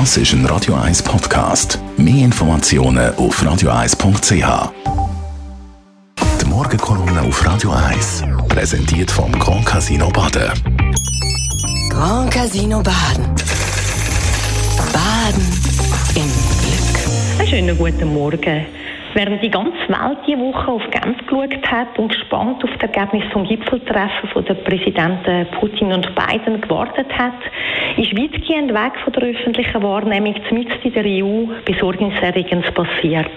Das ist ein Radio 1 Podcast. Mehr Informationen auf radio1.ch. Die Morgenkolumne auf Radio 1 präsentiert vom Grand Casino Baden. Grand Casino Baden. Baden im Glück. Einen schönen guten Morgen. Während die ganze Welt diese Woche auf Genf geschaut hat und gespannt auf das Ergebnis vom Gipfeltreffen von den Präsidenten Putin und Biden gewartet hat, ist weitgehend weg von der öffentlichen Wahrnehmung zumindest in der EU Besorgniserregendes passiert.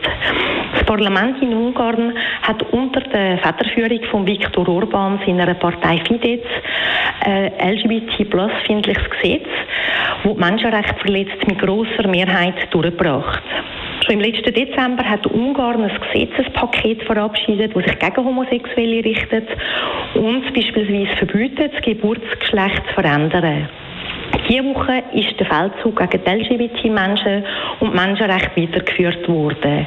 Das Parlament in Ungarn hat unter der Federführung von Viktor Orban seiner Partei Fidesz ein LGBT-plus-findliches Gesetz, das die Menschenrechte verletzt, mit grosser Mehrheit durchgebracht. Schon im letzten Dezember hat Ungarn ein Gesetzespaket verabschiedet, das sich gegen Homosexuelle richtet und beispielsweise verbietet, das Geburtsgeschlecht zu verändern. Diese Woche ist der Feldzug gegen die LGBT-Menschen und Menschenrechte weitergeführt worden.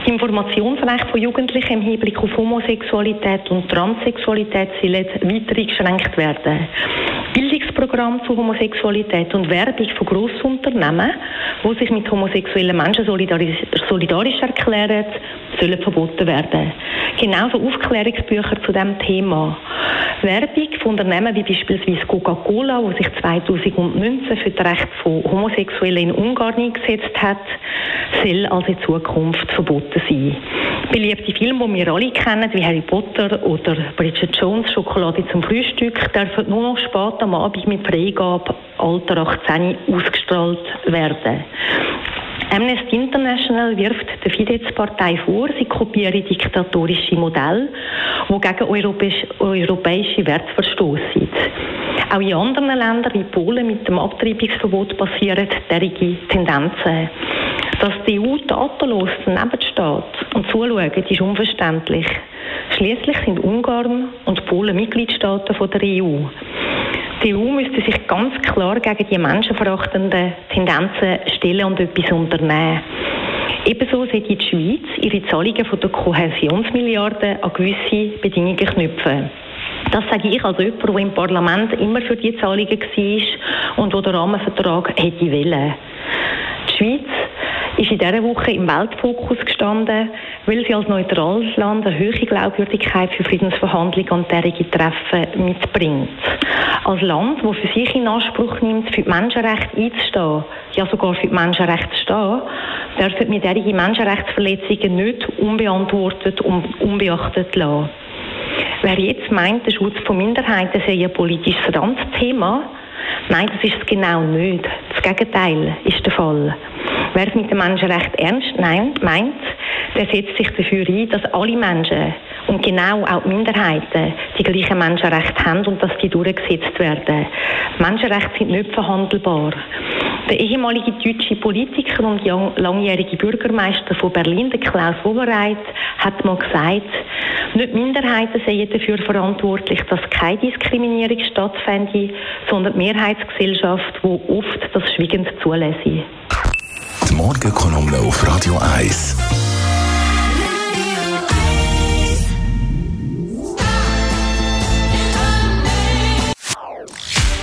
Das Informationsrecht von Jugendlichen im Hinblick auf Homosexualität und Transsexualität sollen weiter eingeschränkt werden. Bildungsprogramm zu Homosexualität und Werbung von Grossunternehmen, die sich mit homosexuellen Menschen solidarisch, solidarisch erklären, sollen verboten werden. Genauso Aufklärungsbücher zu diesem Thema. Werbung von Unternehmen wie beispielsweise Coca-Cola, die sich 2019 für das Recht von Homosexuellen in Ungarn eingesetzt hat, soll also in Zukunft verboten sein. Beliebte Filme, die wir alle kennen, wie Harry Potter oder Bridget Jones, Schokolade zum Frühstück, dürfen nur noch spät am Abend mit Freigabe Alter 18 ausgestrahlt werden. Amnesty International wirft der Fidesz-Partei vor, sie kopiere diktatorische Modelle, die gegen europäische, Werte verstoßen. Auch in anderen Ländern wie Polen mit dem Abtreibungsverbot passieren derige Tendenzen. Dass die EU tatenlos daneben steht und zuschaut, ist unverständlich. Schließlich sind Ungarn und Polen Mitgliedstaaten der EU. Die EU müsste sich ganz klar gegen die menschenverachtenden Tendenzen stellen und etwas unternehmen. Ebenso sollte die Schweiz ihre Zahlungen von der Kohäsionsmilliarden an gewisse Bedingungen knüpfen. Das sage ich als jemand, der im Parlament immer für die Zahlungen war und der den Rahmenvertrag hätte wollen. Die Schweiz ist in dieser Woche im Weltfokus gestanden, weil sie als neutrales Land eine hohe Glaubwürdigkeit für Friedensverhandlungen und derige Treffen mitbringt. Als Land, das für sich in Anspruch nimmt, für die Menschenrechte einzustehen, ja sogar für die Menschenrechte zu stehen, dürfen wir derige Menschenrechtsverletzungen nicht unbeantwortet und unbeachtet lassen. Wer jetzt meint, der Schutz von Minderheiten sei ein politisches Randthema, nein, das ist es genau nicht. Das Gegenteil ist der Fall. Wer es mit dem Menschenrecht ernst meint, der setzt sich dafür ein, dass alle Menschen und genau auch die Minderheiten die gleichen Menschenrechte haben und dass die durchgesetzt werden. Menschenrechte sind nicht verhandelbar. Der ehemalige deutsche Politiker und langjährige Bürgermeister von Berlin, der Klaus Wowereit, hat mal gesagt, nicht Minderheiten seien dafür verantwortlich, dass keine Diskriminierung stattfände, sondern die Mehrheitsgesellschaft, die oft das schwiegend zulässt. Die Morgenkolumne auf Radio 1.